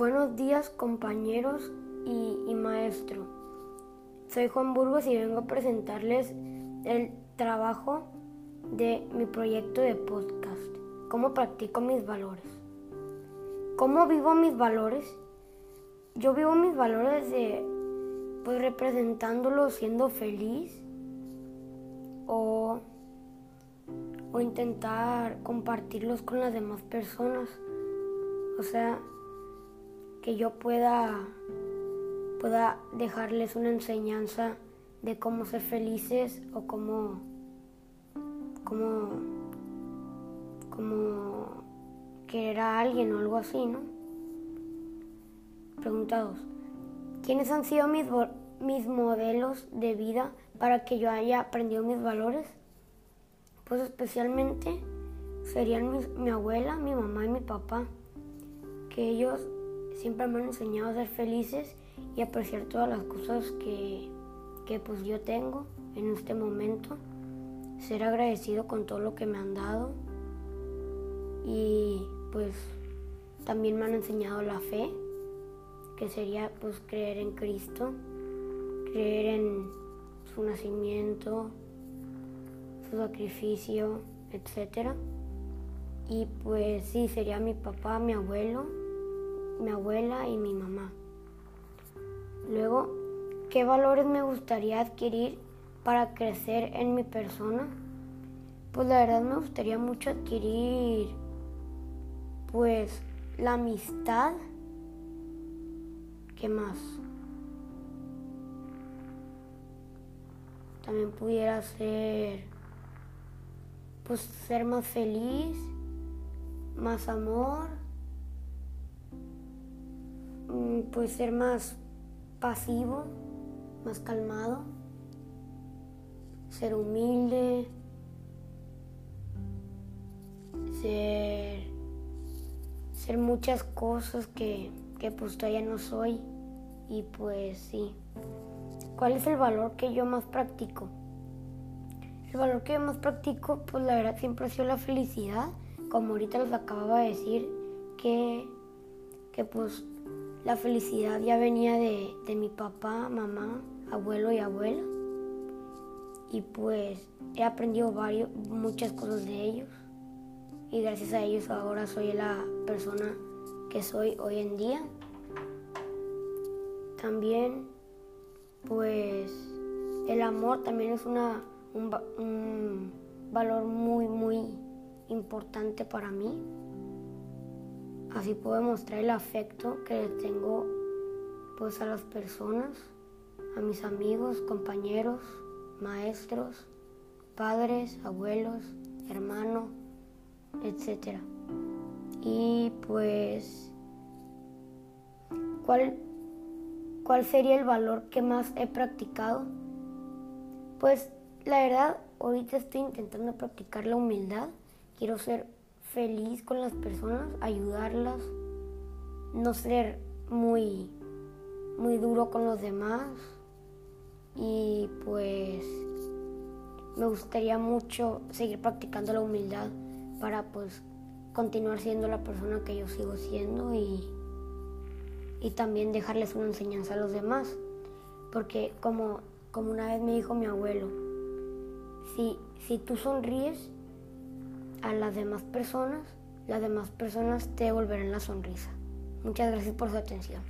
Buenos días compañeros y, maestro. Soy Juan Burgos y vengo a presentarles el trabajo de mi proyecto de podcast. ¿Cómo practico mis valores? ¿Cómo vivo mis valores? Yo vivo mis valores de, pues representándolos siendo feliz o, o intentar compartirlos con las demás personas. O sea, que yo pueda, pueda dejarles una enseñanza de cómo ser felices o cómo, cómo, cómo querer a alguien o algo así, ¿no? Preguntados. ¿Quiénes han sido mis, mis modelos de vida para que yo haya aprendido mis valores? Pues especialmente serían mi abuela, mi mamá y mi papá, que ellos siempre me han enseñado a ser felices y apreciar todas las cosas que, que pues yo tengo en este momento. Ser agradecido con todo lo que me han dado. Y pues también me han enseñado la fe, que sería pues creer en Cristo, creer en su nacimiento, su sacrificio, etc. Y pues sí, sería mi papá, mi abuelo, mi abuela y mi mamá. Luego, ¿qué valores me gustaría adquirir para crecer en mi persona? Pues la verdad me gustaría mucho adquirir pues la amistad. ¿Qué más? También pudiera ser pues ser más feliz, más amor puede ser más pasivo, más calmado, ser humilde, ser, ser muchas cosas que, que pues todavía no soy y pues sí. ¿Cuál es el valor que yo más practico? El valor que yo más practico, pues la verdad siempre ha sido la felicidad, como ahorita les acababa de decir, que, que pues la felicidad ya venía de, mi papá, mamá, abuelo y abuela. Y pues he aprendido muchas cosas de ellos. Y gracias a ellos ahora soy la persona que soy hoy en día. También, pues, el amor también es una, un, un valor muy, muy importante para mí. Así puedo mostrar el afecto que tengo pues a las personas, a mis amigos, compañeros, maestros, padres, abuelos, hermanos, etc. Y pues, ¿cuál, ¿cuál sería el valor que más he practicado? Pues la verdad, ahorita estoy intentando practicar la humildad. Quiero ser feliz con las personas, ayudarlas, no ser muy, muy duro con los demás y pues me gustaría mucho seguir practicando la humildad para pues continuar siendo la persona que yo sigo siendo y, y también dejarles una enseñanza a los demás. Porque como, como una vez me dijo mi abuelo, si, si tú sonríes, a las demás personas, las demás personas te devolverán la sonrisa. Muchas gracias por su atención.